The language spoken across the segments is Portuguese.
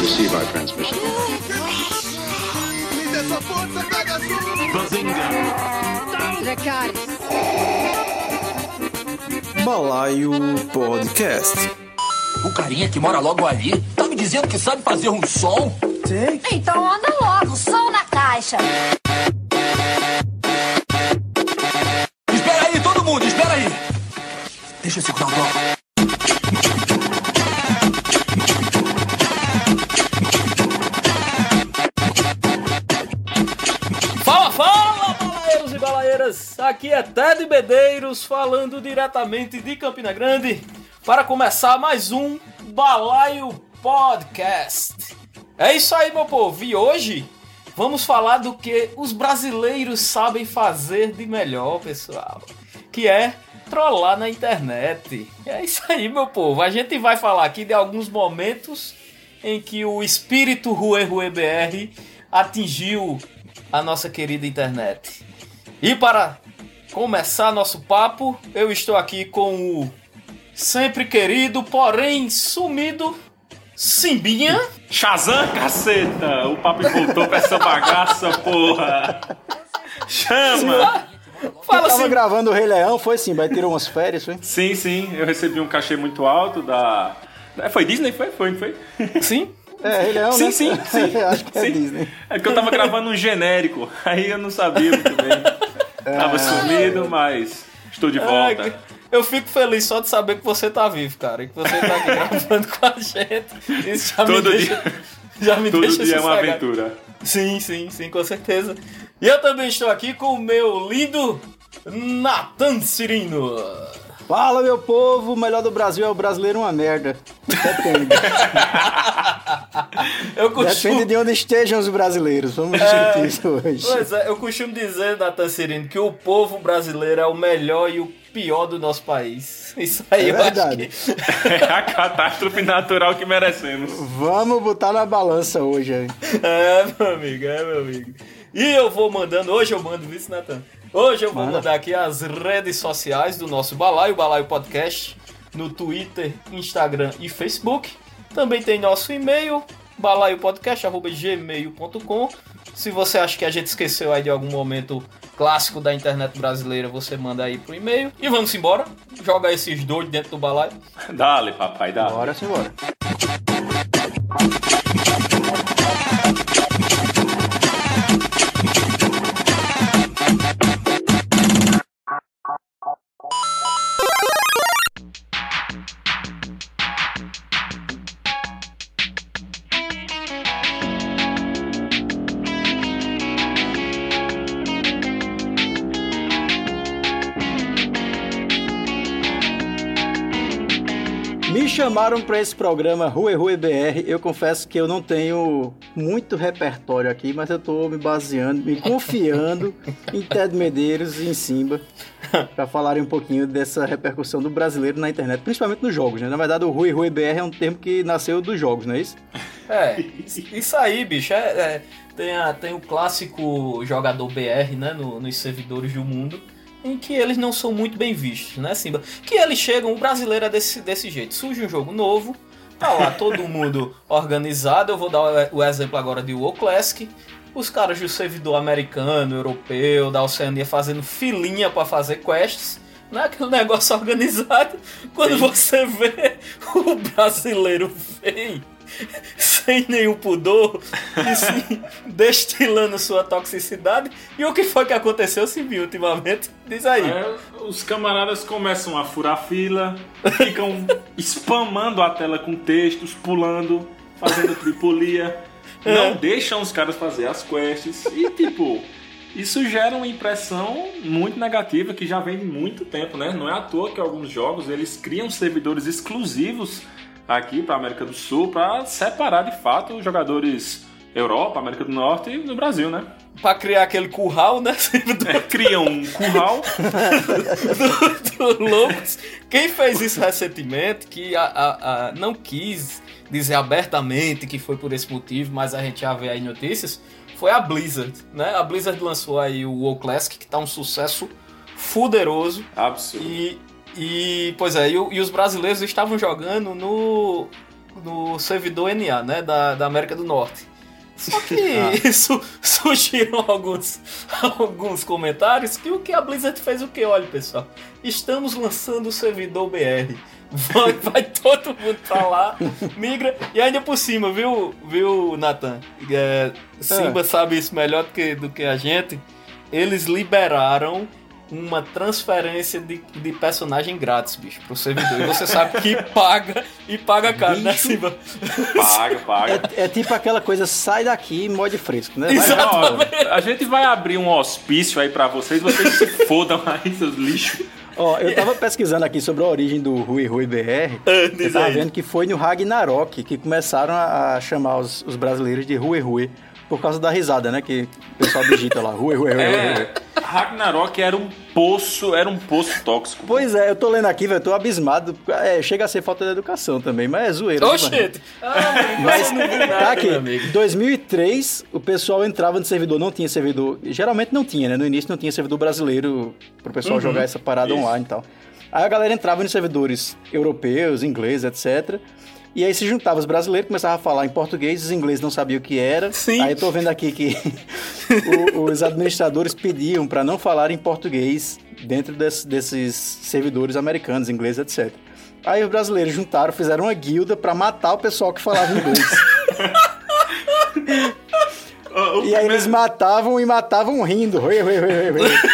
Receive our transmission. Balaio Podcast. O carinha que mora logo ali tá me dizendo que sabe fazer um som? Então anda logo, som na caixa. Deixa eu segurar o bloco. E! Aqui é Ted Bedeiros falando diretamente de Campina Grande para começar mais um Balaio Podcast. É isso aí, meu povo, e hoje vamos falar do que os brasileiros sabem fazer de melhor, pessoal, que é trollar na internet. É isso aí, meu povo. A gente vai falar aqui de alguns momentos em que o espírito Rue Rue BR atingiu a nossa querida internet. E para começar nosso papo, eu estou aqui com o sempre querido, porém sumido, Simbinha. Shazam, caceta! O papo voltou pra essa bagaça, porra! Chama! Fala Tava assim. gravando o Rei Leão, foi sim, vai tirar umas férias, foi? Sim, sim, eu recebi um cachê muito alto da. É, Foi Disney? Foi? Foi, não foi? Sim? É, Rei Leão, Sim, né? sim, sim. Acho que é Sim. Disney. É porque eu tava gravando um genérico, aí eu não sabia muito bem. Tava sumido, mas estou de volta. eu fico feliz só de saber que você tá vivo, cara. e Que você tá aqui gravando com a gente. Isso já Todo me deixa. dia- Já me Todo deixa dia é uma aventura. Sim, sim, sim, com certeza. E eu também estou aqui com o meu lindo Nathan Cirino. Fala, meu povo, o melhor do Brasil é o brasileiro uma merda. Depende. Eu costumo, Depende de onde estejam os brasileiros. Vamos discutir isso hoje. Pois é, eu costumo dizer, Nathan Cirino, que o povo brasileiro é o melhor e o pior do nosso país. Isso aí É eu verdade. acho que. É a catástrofe natural que merecemos. Vamos botar na balança hoje. aí. É, meu amigo, é, meu amigo. E eu vou mandando, hoje eu mando isso, Nathan. Hoje eu vou Manda. mandar aqui as redes sociais do nosso Balaio, Balaio Podcast, no Twitter, Instagram e Facebook. Também tem nosso e-mail, balaiopodcast.gmail.com. Se você acha que a gente esqueceu aí de algum momento clássico da internet brasileira, você manda aí pro e-mail. E vamos embora. Joga esses dois dentro do balaio. Dale, papai, dale. Bora simbora. Chamaram pra esse programa Rue Rue BR. Eu confesso que eu não tenho muito repertório aqui, mas eu tô me baseando, me confiando em Ted Medeiros e em Simba pra falarem um pouquinho dessa repercussão do brasileiro na internet, principalmente nos jogos, né? Na verdade, o Rue Rue BR é um termo que nasceu dos jogos, não é isso? É, isso aí, bicho. É, é, tem, a- tem o clássico jogador BR, né, no- nos servidores do mundo, em que eles não são muito bem vistos, né, Simba? Que eles chegam, o brasileiro é desse, desse jeito. Surge um jogo novo, tá lá todo mundo organizado. Eu vou dar o, exemplo agora de WoW Classic. Os caras do servidor americano, europeu, da Oceania fazendo filinha pra fazer quests. Né? Aquele negócio organizado. Quando você vê o brasileiro vem sem nenhum pudor, e sim, destilando sua toxicidade. E o que foi que aconteceu, Simbi, ultimamente? Diz aí. É, os camaradas começam a furar fila, ficam spamando a tela com textos, pulando, fazendo tripulia, não deixam os caras fazer as quests e tipo. Isso gera uma impressão muito negativa que já vem de muito tempo, né? Não é à toa que alguns jogos eles criam servidores exclusivos aqui para América do Sul para separar de fato os jogadores Europa, América do Norte e no Brasil, né? Pra criar aquele curral, né? É, criam um curral do, do Lobos. Quem fez isso recentemente, que a, a- a- não quis dizer abertamente que foi por esse motivo, mas a gente já vê aí notícias, foi a Blizzard, né? A Blizzard lançou aí o WoW Classic, que tá um sucesso fuderoso. absurdo. E E, pois é, e, e os brasileiros estavam jogando no, no servidor NA, né, da, da América do Norte. Só que isso surgiram alguns, alguns comentários que o que a Blizzard fez o que? Olha, pessoal, estamos lançando o servidor BR. Vai, vai todo mundo pra lá, migra. E ainda por cima, viu, viu Nathan? É, Simba sabe isso melhor do que, do que a gente. Eles liberaram uma transferência de, de personagem grátis, bicho, pro servidor. E você sabe que paga e paga caro, né, Bicho. Simba? Paga, paga. É, é tipo aquela coisa, sai daqui e morde fresco, né? Vai Exato. Ó, a gente vai abrir um hospício aí pra vocês, vocês se fodam aí, seus lixos. Ó, eu tava pesquisando aqui sobre a origem do Rui Rui BR. diz eu tava vendo que foi no Ragnarok que começaram a, a chamar os, os brasileiros de Rui Rui. Por causa da risada, né? Que o pessoal digita lá, Rui Rui Rui Rui. É, Ragnarok era um poço, era um poço tóxico. Pois é, eu tô lendo aqui, velho, tô abismado. É, chega a ser falta de educação também, mas é zoeira. né, mano? shit! Mas não nada, tá aqui, meu amigo. 2003, o pessoal entrava no servidor, não tinha servidor, geralmente não tinha, né? No início não tinha servidor brasileiro pro pessoal jogar essa parada isso. online e tal. Aí a galera entrava nos servidores europeus, ingleses, etc. E aí se juntava os brasileiros, começava a falar em português, os ingleses não sabiam o que era. Sim. Aí eu tô vendo aqui que o- os administradores pediam para não falar em português dentro des- desses servidores americanos, ingleses, etc. Aí os brasileiros juntaram, fizeram uma guilda para matar o pessoal que falava inglês. O, o E aí eles matavam e matavam rindo. Oi, oi, oi, oi, oi. o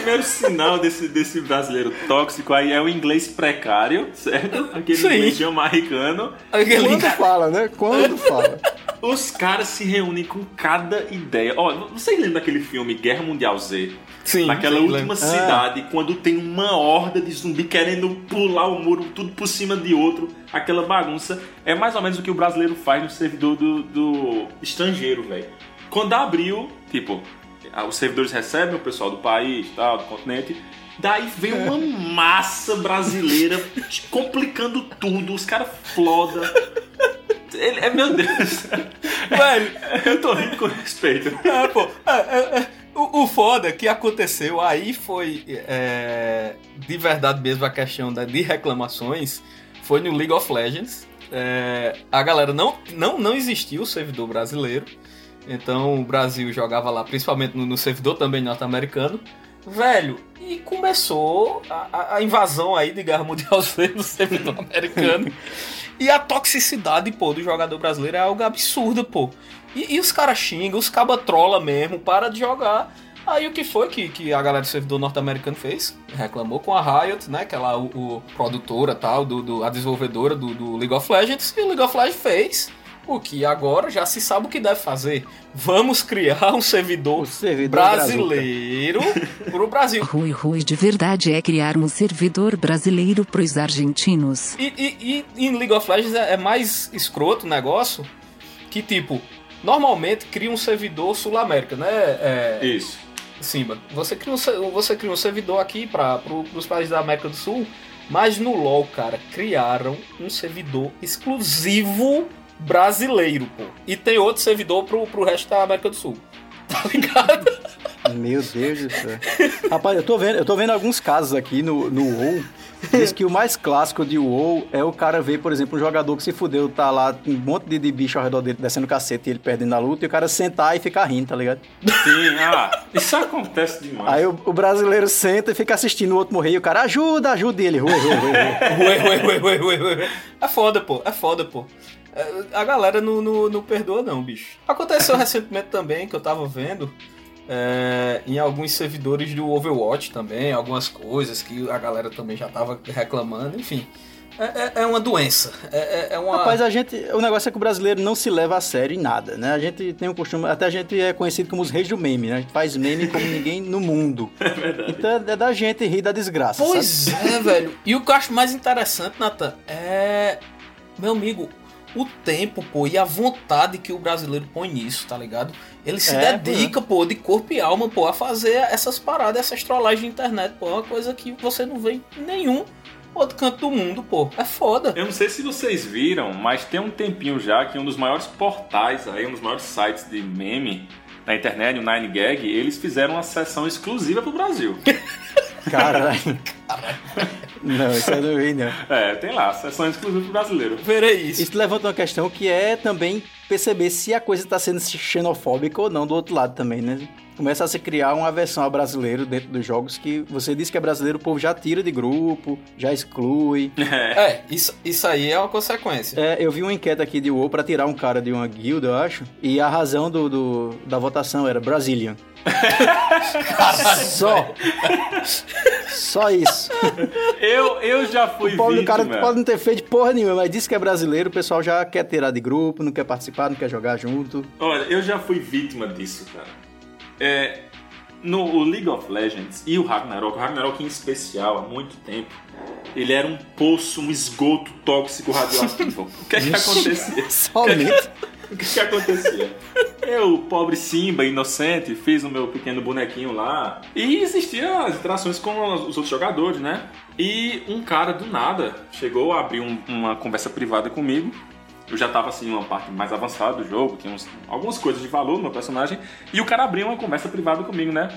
primeiro sinal desse, desse brasileiro tóxico aí é o inglês precário, certo? Aquele Sim. inglês americano. Aquele Quando fala, né? Quando fala. Os caras se reúnem com cada ideia. Ó, vocês lembram daquele filme Guerra Mundial Z? Sim, Naquela sim, última lembro. cidade, quando tem uma horda de zumbi querendo pular o muro, tudo por cima de outro, aquela bagunça. É mais ou menos o que o brasileiro faz no servidor do, do estrangeiro, velho. Quando abriu, tipo, ah, os servidores recebem o pessoal do país, tal, do continente. Daí vem uma massa brasileira complicando tudo, os caras floda. Ele, é meu Deus. Velho, Eu tô rindo com respeito. É, pô, é, é, é. O, o foda que aconteceu aí foi é, de verdade mesmo a questão da, de reclamações foi no League of Legends. É, a galera não, não, não existia o servidor brasileiro. Então o Brasil jogava lá, principalmente no, no servidor também norte-americano. Velho, e começou a, a- invasão aí de Guerra Mundial Z no servidor americano. E a toxicidade, pô, do jogador brasileiro é algo absurdo, pô. E, e os caras xingam, os cabas trola mesmo, para de jogar. Aí o que foi que, que a galera do servidor norte-americano fez? Reclamou com a Riot, né? Que é lá o, o produtora tal, do, do- a desenvolvedora do, do League of Legends. E o League of Legends fez o que agora já se sabe o que deve fazer. Vamos criar um servidor, O servidor brasileiro pro Brasil. Rui Rui de verdade é criar um servidor brasileiro pros argentinos. E, e- e em League of Legends é é mais escroto o negócio que, tipo, normalmente cria um servidor sul-américa, né? É, Isso. Simba, você cria um, você cria um servidor aqui para pro, os países da América do Sul, mas no LoL, cara, criaram um servidor exclusivo brasileiro, pô. E tem outro servidor pro, pro resto da América do Sul. Tá ligado? Meu Deus do céu. Rapaz, eu tô vendo, eu tô vendo alguns casos aqui no, no WoW. Diz que o mais clássico de WoW é o cara ver, por exemplo, um jogador que se fudeu, tá lá, um monte de, de bicho ao redor dele descendo cacete e ele perdendo a luta, e o cara sentar e ficar rindo, tá ligado? Sim, ah, isso acontece demais. Aí o, o brasileiro senta e fica assistindo o outro morrer e o cara ajuda, ajuda e ele. Ué, ué, ué. É foda, pô. É foda, pô. A galera não, não, não perdoa, não, bicho. Aconteceu recentemente também, que eu tava vendo, é, em alguns servidores do Overwatch também, algumas coisas que a galera também já tava reclamando, enfim. É, é- é uma doença. É, é- é uma. Rapaz, a gente. O negócio é que o brasileiro não se leva a sério em nada, né? A gente tem um costume. Até a gente é conhecido como os reis do meme, né? A gente faz meme como ninguém no mundo. É verdade. Então é da gente rir da desgraça. sabe? Pois é, velho. E o que eu acho mais interessante, Nathan, é. Meu amigo, o tempo, pô, e a vontade que o brasileiro põe nisso, tá ligado? Ele se É, dedica, pô, de corpo e alma, pô, a fazer essas paradas, essas trollagens de internet, pô. É uma coisa que você não vê em nenhum outro canto do mundo, pô. É foda. Eu não sei se vocês viram, mas tem um tempinho já que um dos maiores portais aí, um dos maiores sites de meme na internet, o 9gag, eles fizeram uma sessão exclusiva pro Brasil. Caralho. Não, isso eu não vi, não. É, tem lá, sessão exclusiva pro brasileiro. Verei isso. Isso levanta uma questão que é também perceber se a coisa está sendo xenofóbica ou não do outro lado também, né? Começa a se criar uma versão a brasileiro dentro dos jogos que você disse que é brasileiro, o povo já tira de grupo, já exclui. É. É, isso, isso aí é uma consequência. É, eu vi uma enquete aqui de WoW pra tirar um cara de uma guilda, eu acho, e a razão do, do- da votação era Brazilian. Só. Só isso. Eu, eu já fui O pobre do cara pode não ter feito porra nenhuma, mas disse que é brasileiro, o pessoal já quer tirar de grupo, não quer participar, não quer jogar junto. Olha, eu já fui vítima disso, cara. É, no o League of Legends e o Ragnarok, o Ragnarok em especial, há muito tempo, ele era um poço, um esgoto tóxico radioativo. o que é que acontecia? Somente. O que, que acontecia? Eu, pobre Simba, inocente, fiz o meu pequeno bonequinho lá. E existiam as interações com os outros jogadores, né? E um cara do nada chegou a abrir um- uma conversa privada comigo. Eu já tava assim, uma parte mais avançada do jogo, tinha uns- algumas coisas de valor no meu personagem. E o cara abriu uma conversa privada comigo, né?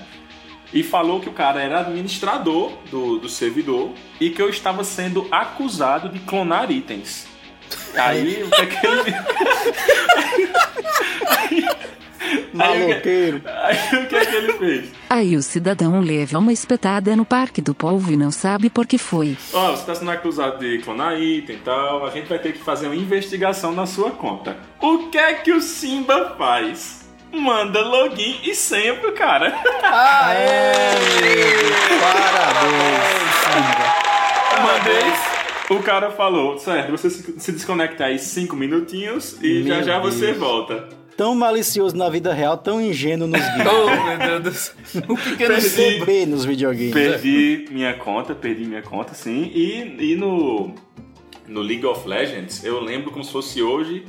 E falou que o cara era administrador do, do servidor e que eu estava sendo acusado de clonar itens. Aí, o que é que ele. Maloqueiro. Aí o que é que ele fez? Aí o cidadão leva uma espetada no Parque do Povo e não sabe por que foi. Ó, você está sendo acusado de clonar item e tal, a gente vai ter que fazer uma investigação na sua conta. O que é que o Simba faz? Manda login e senha pro cara. Mandei. O cara falou, certo, você se desconecta aí cinco minutinhos e já Meu já você Deus. volta. Tão malicioso na vida real, tão ingênuo nos games. Oh, meu Deus do céu. O pequeno bebê nos videogames. Perdi minha conta, perdi minha conta, sim. E, e no, no League of Legends, eu lembro como se fosse hoje,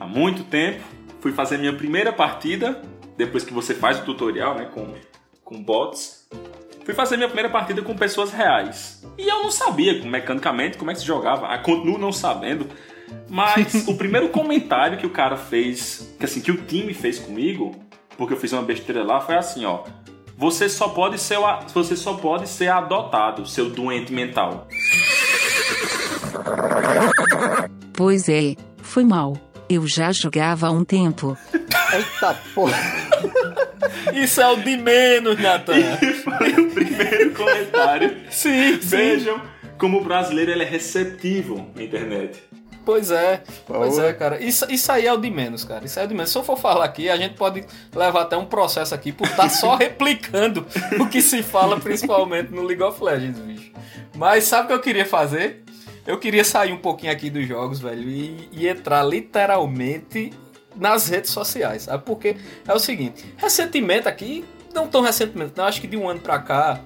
há muito tempo, fui fazer minha primeira partida, depois que você faz o tutorial, né, com, com bots. Fui fazer minha primeira partida com pessoas reais. E eu não sabia, mecanicamente, como é que se jogava. Continuo não sabendo. Mas o primeiro comentário que o cara fez, que assim, que o time fez comigo, porque eu fiz uma besteira lá, foi assim, ó. Você só pode ser, você só pode ser adotado, seu doente mental. Pois é, foi mal. Eu já jogava há um tempo. Eita porra. Isso é o de menos, Natan. Foi o primeiro comentário. Sim, sim. Vejam como o brasileiro ele é receptivo na internet. Pois é, pois é, cara. Isso, isso aí é o de menos, cara. Isso aí é o de menos. Se eu for falar aqui, a gente pode levar até um processo aqui por estar só replicando o que se fala, principalmente no League of Legends, bicho. Mas sabe o que eu queria fazer? Eu queria sair um pouquinho aqui dos jogos, velho, e, e entrar literalmente nas redes sociais, sabe? Porque é o seguinte, recentemente aqui, não tão recentemente, não, acho que de um ano pra cá,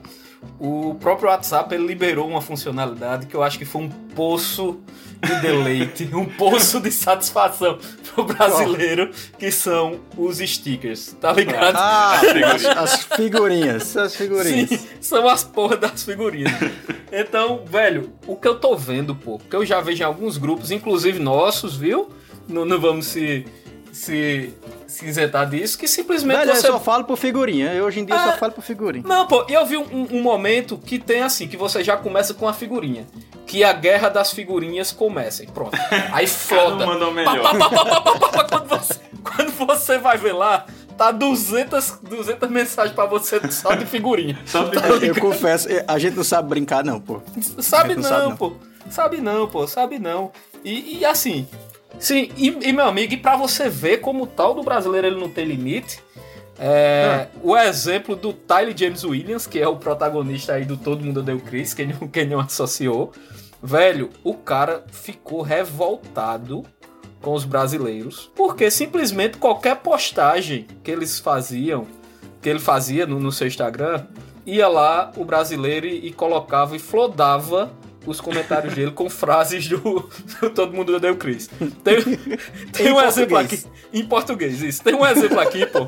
o próprio WhatsApp ele liberou uma funcionalidade que eu acho que foi um poço de deleite, um poço de satisfação pro brasileiro, que são os stickers, tá ligado? Ah, as, as figurinhas. As figurinhas. Sim, são as porra das figurinhas. Então, velho, o que eu tô vendo, pô, que eu já vejo em alguns grupos, inclusive nossos, viu? Não, não vamos se, se, se isentar disso, que simplesmente Velho, eu você só falo por figurinha. Eu, hoje em dia eu Ah. só falo por figurinha. Não, pô, eu vi um, um momento que tem assim, que você já começa com a figurinha. Que a guerra das figurinhas começa. E pronto. Aí manda o melhor. Pá, pá, pá, quando, você, quando você vai ver lá, tá 200, 200 mensagens pra você só de figurinha. Só de Tá Eu confesso, a gente não sabe brincar, não, pô. Sabe Não não. pô. Sabe não, pô. Sabe não. E, e assim. Sim, e, e, meu amigo, e pra você ver como o tal do brasileiro ele não tem limite. É, O exemplo do Tyler James Williams, que é o protagonista aí do Todo Mundo Deu Chris, quem não, quem não associou. Velho, o cara ficou revoltado com os brasileiros, porque simplesmente qualquer postagem que eles faziam, que ele fazia no, no seu Instagram, ia lá o brasileiro e, e colocava e flodava os comentários dele com frases do, do Todo Mundo Odeia o Chris. Tem, tem Em um exemplo português. aqui. Em português, isso. Tem um exemplo aqui, pô.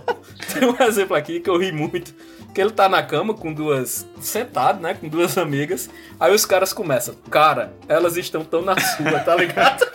Tem um exemplo aqui que eu ri muito. Que ele tá na cama com duas. sentado, né? Com duas amigas. Aí os caras começam. Cara, elas estão tão na sua, tá ligado?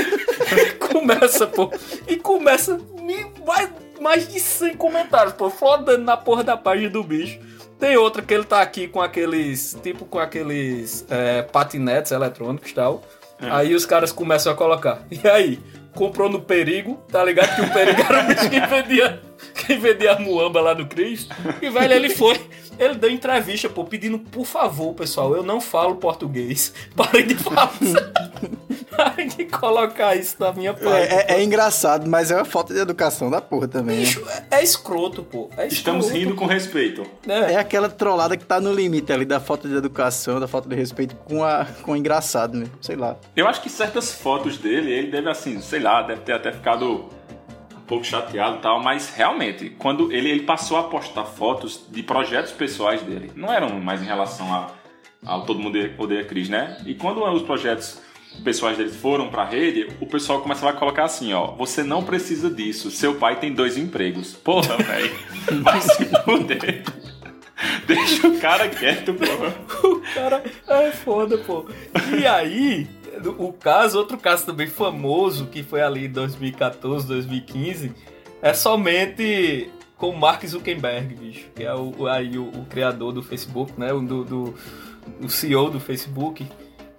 começa, pô. E começa. me- Mais, mais de 100 comentários, pô. Flodando na porra da página do bicho. Tem outra que ele tá aqui com aqueles. Tipo com aqueles é, patinetes eletrônicos e tal. Aí os caras começam a colocar. E aí? Comprou no perigo, tá ligado? Que o perigo era o bicho que vendia, que vendia a muamba lá do Cristo. E, velho, ele foi. Ele deu entrevista, pô, pedindo, por favor, pessoal, eu não falo português. Parem de falar. De colocar isso na minha página. É, é- é engraçado, mas é uma falta de educação da porra também. né? Bicho, é, é escroto, pô. É Estamos escroto, rindo com respeito. né? É aquela trollada que tá no limite ali da falta de educação, da falta de respeito com a com o engraçado, né? Sei lá. Eu acho que certas fotos dele, ele deve assim, sei lá, deve ter até ficado um pouco chateado e tal, mas realmente, quando ele, ele passou a postar fotos de projetos pessoais dele, não eram mais em relação a, ao Todo Mundo Odeia Cris, né? E quando os projetos pessoais dele foram pra rede, o pessoal começava a colocar assim, ó, você não precisa disso, seu pai tem dois empregos. Porra, velho, vai se fuder. Deixa o cara quieto, porra. O cara é foda, pô. E aí, o caso, outro caso também famoso, que foi ali em 2014, 2015, é somente com o Mark Zuckerberg, bicho. Que é o, aí o, o criador do Facebook, né? O, do, do- o CEO do Facebook.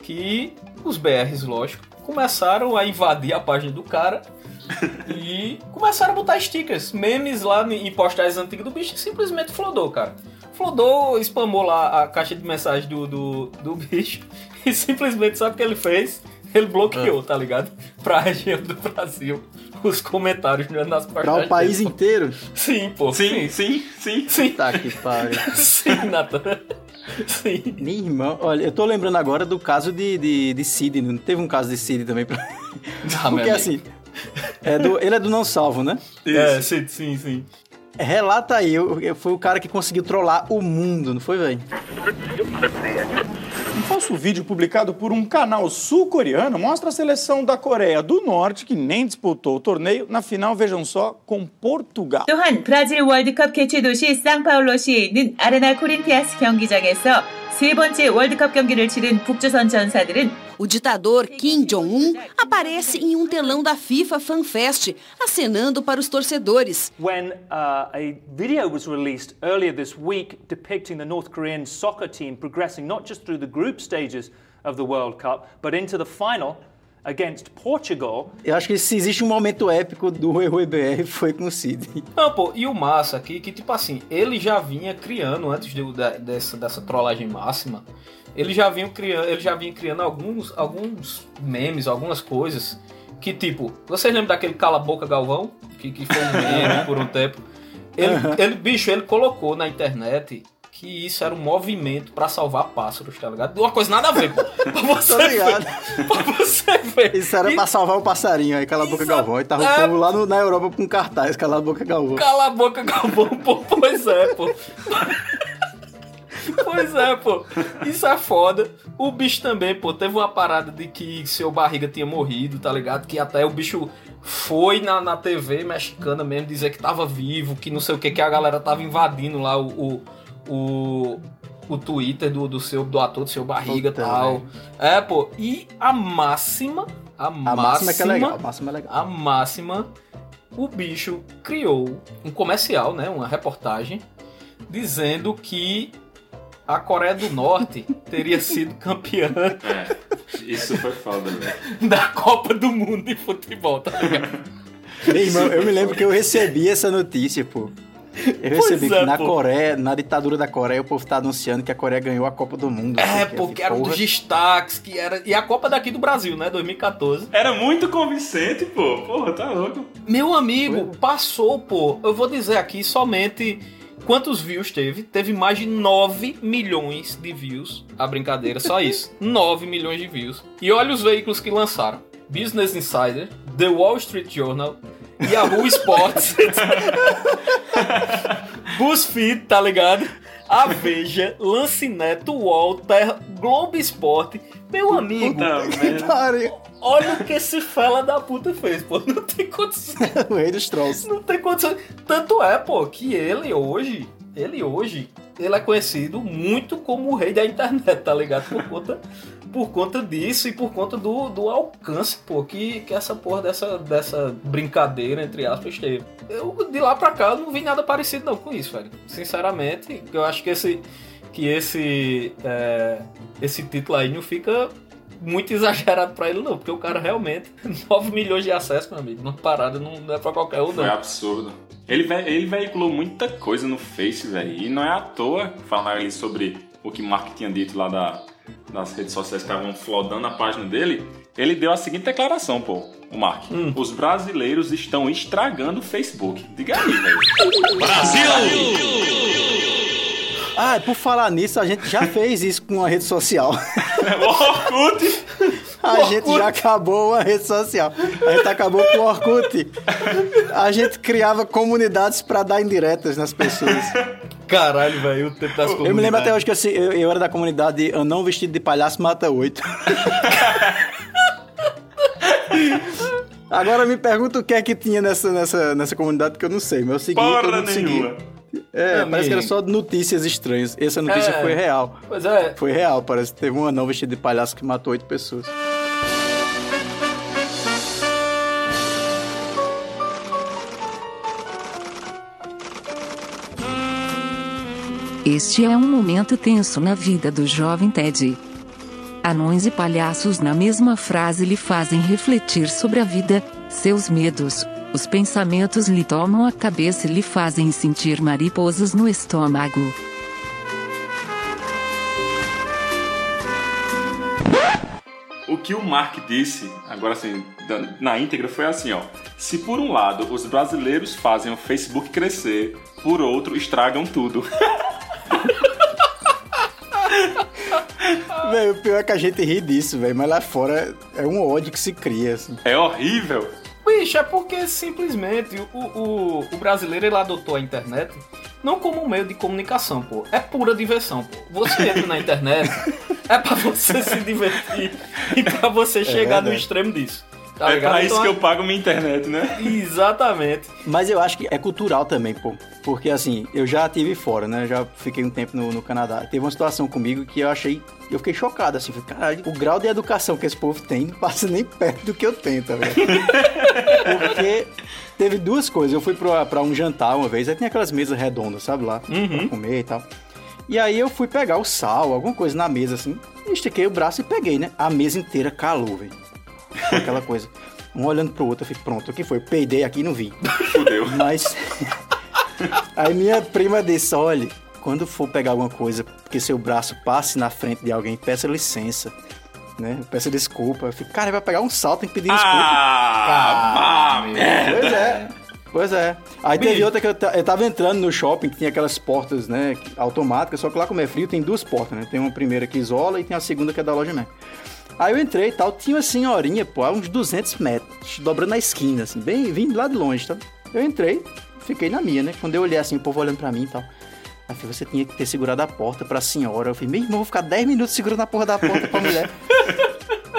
Que os BRs, lógico, começaram a invadir a página do cara e começaram a botar stickers, memes lá em postagens antigas do bicho e simplesmente flodou, cara. Flodou, spamou lá a caixa de mensagem do, do, do bicho e simplesmente sabe o que ele fez? Ele bloqueou, tá ligado? Pra região do Brasil, os comentários nas Pra postagens. o país dele, inteiro. Sim, pô. Sim, sim, sim. Sim. Tá que pariu. Sim, Nathan. Sim. Minha irmã, olha, eu tô lembrando agora do caso de, de, de Cid, não teve um caso de Cid também? Pra... Ah, Porque assim, é do- ele é do Não Salvo, né? É, sim, sim, sim Relata aí, eu- eu- foi o cara que conseguiu trollar o mundo, não foi, velho? Um falso vídeo publicado por um canal sul-coreano mostra a seleção da Coreia do Norte, que nem disputou o torneio, na final, vejam só, com Portugal. 또한 브라질 월드컵 개최 도시 상파울로시에 있는 아레나 코린티아스 경기장에서 세 번째 월드컵 경기를 치른 북조선 전사들은 o ditador Kim Jong-un aparece em um telão da FIFA Fan Fest, acenando para os torcedores. when uh, a video was released earlier this week depicting the North Korean soccer team progressing not just through the group stages of the World Cup, but into the final against Portugal. Eu acho que se existe um momento épico do Rui Rui BR foi com o Cid. Não, pô, e o massa aqui, que tipo assim, ele já vinha criando, antes de- dessa, dessa trollagem máxima, ele já vinha criando, já criando alguns, alguns memes, algumas coisas, que tipo, vocês lembram daquele Cala Boca Galvão? Que, que foi um meme por um tempo. Ele, ele, bicho, ele colocou na internet que isso era um movimento pra salvar pássaros, tá ligado? Uma coisa nada a ver, pô. Pra você ligado. ver. Pra você ver. Isso era E- pra salvar o passarinho aí, cala a boca Isso- Galvão. E tava é. o povo lá no- na Europa com cartaz, cala a boca Galvão. Cala a boca, Galvão, pô. Pois é, pô. Pois é, pô. Isso é foda. O bicho também, pô, teve uma parada de que seu barriga tinha morrido, tá ligado? Que até o bicho foi na, na TV mexicana mesmo dizer que tava vivo, que não sei o que, que a galera tava invadindo lá o. o, o o Twitter do, do seu do ator do seu barriga e tal. É, pô. E a máxima. A, A máxima é que é legal, a máxima máxima é legal. a máxima, o bicho criou um comercial, né, uma reportagem, dizendo que a Coreia do Norte teria sido campeã É, isso foi foda, velho. da Copa do Mundo de futebol, tá ligado? Meu irmão, eu me lembro que eu recebi essa notícia, pô. Eu Pois recebi é, que na pô. Coreia, na ditadura da Coreia, o povo tá anunciando que a Coreia ganhou a Copa do Mundo. É, porque eu era um fiquei, dos porra. destaques, que era. E a Copa daqui do Brasil, né? 2014. Era muito convincente, pô. Porra, tá louco. Meu amigo, passou, pô. Eu vou dizer aqui somente quantos views teve. Teve mais de 9 milhões de views. A brincadeira, só isso. 9 milhões de views. E olha os veículos que lançaram: Business Insider, The Wall Street Journal, Yahoo Sports, BuzzFeed, tá ligado? A Veja, Lance Neto, UOL, Terra, Globo Esporte. Meu amigo, Puta Que olha o que esse fela da puta fez, pô. Não tem condição. o rei dos trolls. Não tem condição. Tanto é, pô, que ele hoje, ele hoje ele é conhecido muito como o rei da internet, tá ligado? Por conta, por conta disso e por conta do, do alcance, pô, que, que essa porra dessa, dessa brincadeira, entre aspas, teve. Eu, de lá pra cá, eu não vi nada parecido não com isso, velho. Sinceramente, eu acho que esse, que esse, é, esse título aí não fica muito exagerado pra ele, não, porque o cara realmente, 9 milhões de acessos, meu amigo, uma parada não, não é pra qualquer um, não. Foi absurdo. Ele, ve ele veiculou muita coisa no Face, velho. E não é à toa falar ali sobre o que o Mark tinha dito lá da, das redes sociais que estavam flodando a página dele. Ele deu a seguinte declaração, pô, o Mark. Os brasileiros estão estragando o Facebook. Diga aí, velho. Ah, por falar nisso, a gente já fez isso com uma rede social. Orkut! A gente já acabou uma rede social. A gente acabou com o Orkut. A gente criava comunidades pra dar indiretas nas pessoas. Caralho, velho, o tempo das Eu me lembro até hoje que assim, eu, eu era da comunidade Anão Vestido de Palhaço Mata Oito. Agora me pergunta o que é que tinha nessa, nessa, nessa comunidade que eu não sei, mas eu segui Porra mundo seguia. nenhuma. É, Amigo. parece que era só notícias estranhas. Essa notícia É. foi real. Pois é, Foi real, parece que teve um anão vestido de palhaço que matou oito pessoas. Este é um momento tenso na vida do jovem Ted. Anões e palhaços na mesma frase lhe fazem refletir sobre a vida, seus medos. Os pensamentos lhe tomam a cabeça e lhe fazem sentir mariposas no estômago. O que o Mark disse, agora assim, na íntegra, foi assim, ó. Se por um lado os brasileiros fazem o Facebook crescer, por outro estragam tudo. Velho, o pior é que a gente ri disso, velho, mas lá fora é um ódio que se cria, assim. É horrível. Bicho, é porque simplesmente o, o, o brasileiro ele adotou a internet não como um meio de comunicação, pô. É pura diversão, pô. Você entra na internet, é pra você se divertir e pra você chegar no verdade. extremo disso. Tá é ligado? pra isso Então, que eu pago minha internet, né? Exatamente. Mas eu acho que é cultural também, pô. Porque assim, eu já tive fora, né? Já fiquei um tempo no, no Canadá. Teve uma situação comigo que eu achei. Eu fiquei chocado, assim. Falei, caralho, o grau de educação que esse povo tem não passa nem perto do que eu tenho, tá ligado? Porque teve duas coisas. Eu fui pra, pra um jantar uma vez, aí tem aquelas mesas redondas, sabe lá? Pra comer e tal. E aí eu fui pegar o sal, alguma coisa na mesa, assim. Estiquei o braço e peguei, né? A mesa inteira calou, velho. Aquela coisa. Um olhando pro outro, eu falei, pronto, o que foi? Eu peidei aqui e não vi. Fudeu. Mas. Aí minha prima disse: olha, quando for pegar alguma coisa, que seu braço passe na frente de alguém, peça licença. Né? Peça desculpa. Eu falei, cara, vai pegar um salto, tem que pedir desculpa. Ah, ah, merda. Pois é. Pois é. Aí teve outra que eu, eu tava entrando no shopping, que tinha aquelas portas, né, automáticas, só que lá como é frio tem duas portas, né? Tem uma primeira que isola e tem a segunda que é da loja mesmo. Aí eu entrei e tal, tinha uma senhorinha, pô, a uns 200 metros, dobrando a esquina, assim, bem, vim lá de longe, tá? Eu entrei, fiquei na minha, né? Quando eu olhei assim, o povo olhando pra mim e tal. Aí eu falei, você tinha que ter segurado a porta pra senhora. Eu falei, meu irmão, vou ficar 10 minutos segurando a porra da porta pra mulher.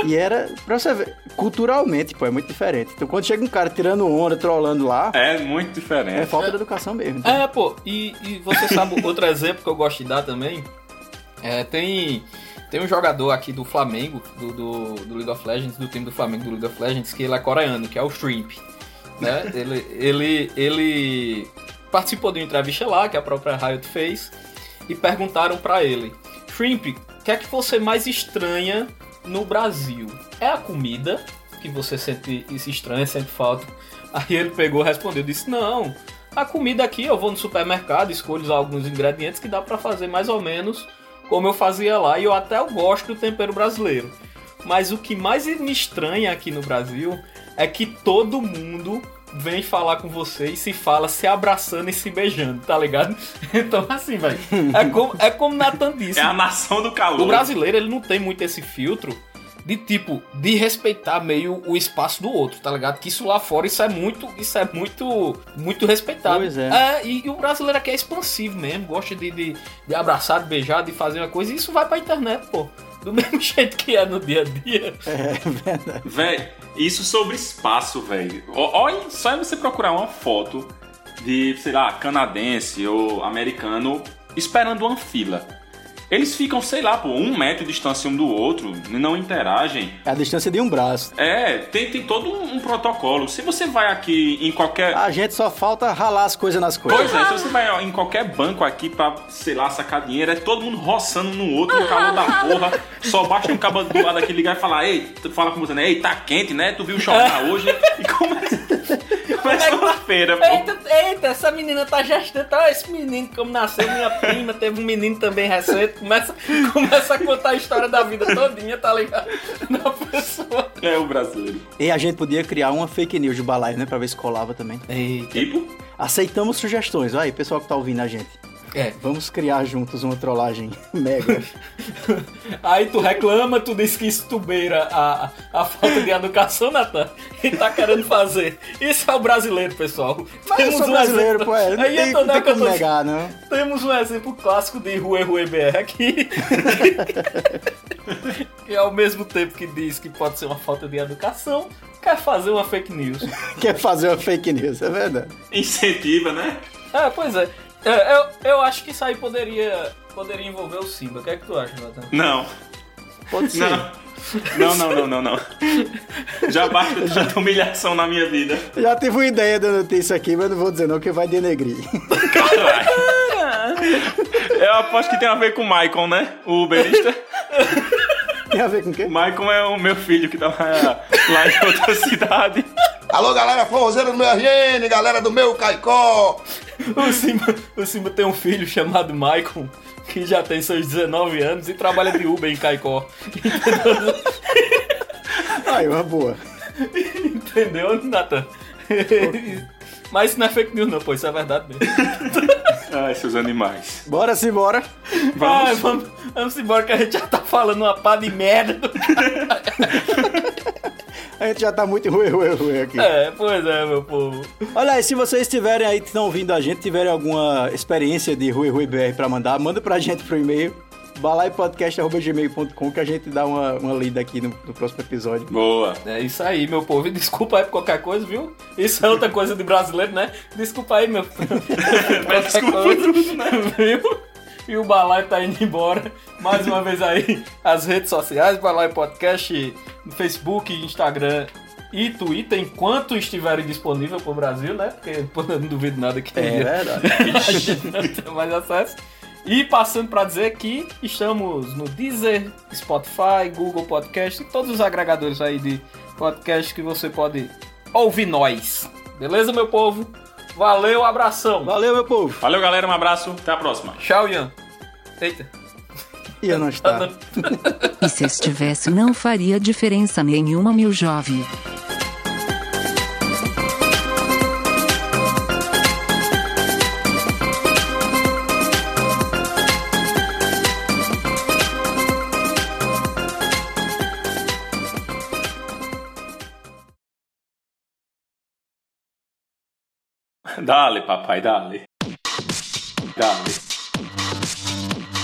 E era, pra você ver, culturalmente, pô, é muito diferente. Então quando chega um cara tirando onda, trolando lá, É muito diferente. é falta de educação mesmo. entendeu? É, pô, e, e você sabe outro exemplo que eu gosto de dar também? É, tem, tem um jogador aqui do Flamengo, do, do, do League of Legends, do time do Flamengo do League of Legends, que ele é coreano, que é o Shrimp. Né? ele, ele, ele participou de uma entrevista lá, que a própria Riot fez, e perguntaram pra ele: Shrimp, o que é que você mais estranha no Brasil? É a comida que você sente isso estranha, sente falta? Aí ele pegou respondeu, disse, não, a comida aqui eu vou no supermercado, escolho alguns ingredientes que dá pra fazer mais ou menos como eu fazia lá, e eu até gosto do tempero brasileiro. Mas o que mais me estranha aqui no Brasil é que todo mundo vem falar com você e se fala se abraçando e se beijando, tá ligado? Então, assim, velho, é como, é como Nathan disse. É a nação do calor. O brasileiro, ele não tem muito esse filtro de tipo, de respeitar meio o espaço do outro, tá ligado? Que isso lá fora, isso é muito, isso é muito, muito respeitado. Pois é. e, e o brasileiro aqui é expansivo mesmo, gosta de, de, de abraçar, de beijar, de fazer uma coisa, e isso vai pra internet, pô. Do mesmo jeito que é no dia a dia. É verdade. Véi, isso sobre espaço, velho. Olha, só é você procurar uma foto de, sei lá, canadense ou americano esperando uma fila. Eles ficam, sei lá, pô, um metro de distância um do outro, não interagem. É a distância de um braço. É, tem, tem todo um, um protocolo. Se você vai aqui em qualquer. A gente só falta ralar as coisas nas coisas. Pois é, se você vai em qualquer banco aqui pra, sei lá, sacar dinheiro, é todo mundo roçando no outro, no calor da porra. Só basta um cabo do lado aqui ligar e falar, ei, tu fala com você, né? Ei, tá quente, né? Tu viu o jornal hoje? E começa. começa uma feira, pô. Eita, eita, essa menina tá gestando. Tá, esse menino, como nasceu, minha prima, teve um menino também recente. Começa, começa a contar a história da vida todinha, tá ligado? Da pessoa. É o brasileiro. E a gente podia criar uma fake news de balaio, né? Pra ver se colava também. Tipo? Aceitamos sugestões. Aí, pessoal que tá ouvindo a gente. É. Vamos criar juntos uma trollagem mega. Aí tu reclama, tu diz que isso tubeira a, a falta de educação, Natan, e tá querendo fazer. Isso é o brasileiro, pessoal. Mas eu sou brasileiro, pô, é, não Aí tem- não tem como tô- negar, não. Temos um exemplo clássico de Rue Rue BR aqui. que ao mesmo tempo que diz que pode ser uma falta de educação, quer fazer uma fake news. Quer fazer uma fake news, é verdade. Incentiva, né? É, pois é. É, eu, eu acho que isso aí poderia, poderia envolver o Simba. O que é que tu acha, Natan? Não. Pode ser. Não. Não, não, não, não, não. Já basta tanta humilhação na minha vida. Já tive uma ideia da notícia aqui, mas não vou dizer não, que vai denegrir. Eu aposto que tem a ver com o Maicon, né? O uberista. Tem a ver com o quê? O Maicon é o meu filho que tá lá, lá em outra cidade. Alô, galera forrozeira do meu RN, galera do meu Caicó. O Simba, o Simba tem um filho chamado Maicon, que já tem seus 19 anos e trabalha de Uber em Caicó. Aí, uma boa. Entendeu, Natan? Mas isso não é fake news, não, pô, isso é verdade mesmo. Ai, seus animais. Bora se bora. Vamos, Ai, vamos, vamos embora que a gente já tá falando uma pá de merda. A gente já tá muito ruim, ruim, ruim aqui. É, pois é, meu povo. Olha aí, se vocês tiverem aí, que estão ouvindo a gente, tiverem alguma experiência de Rui Rui BR pra mandar, manda pra gente pro e-mail balaipodcast.gmail.com que a gente dá uma, uma lida aqui no, no próximo episódio. Boa. É isso aí, meu povo. E desculpa aí por qualquer coisa, viu? Isso é outra coisa de brasileiro, né? Desculpa aí, meu. qualquer coisa, viu? E o Balai tá indo embora. Mais uma vez aí, as redes sociais, Balai Podcast, no Facebook, Instagram e Twitter, enquanto estiverem disponíveis pro Brasil, né? Porque pô, eu não duvido nada que É verdade. a gente não tem mais acesso. E passando para dizer que estamos no Deezer, Spotify, Google Podcast e todos os agregadores aí de podcast que você pode ouvir nós. Beleza, meu povo? Valeu, abração. Valeu, meu povo. Valeu, galera. Um abraço. Até a próxima. Tchau, Ian. Eita. Ian não está. E se estivesse não faria diferença nenhuma, meu jovem. Dale, papai, dale. Dale.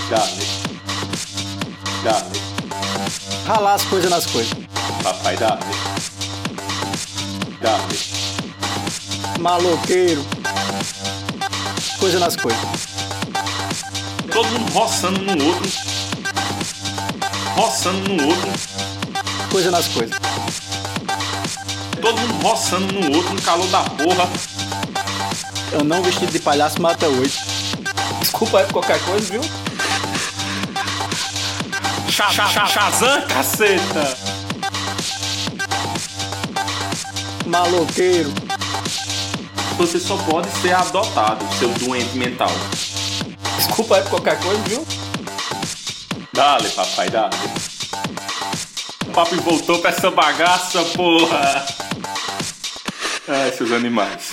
Dale. Dale. Ralar as coisas nas coisas. Papai, dale. Dale. Maloqueiro. Coisa nas coisas. Todo mundo roçando no outro. Roçando no outro. Coisa nas coisas. Todo mundo roçando no outro no calor da porra. Eu não vestido de palhaço mata oito. Desculpa aí por qualquer coisa, viu? Cha, cha, cha, Shazam, caceta! Maloqueiro. Você só pode ser adotado, seu doente mental. Desculpa aí por qualquer coisa, viu? Dale, papai, dale. O papo voltou pra essa bagaça, porra! Ai, seus animais.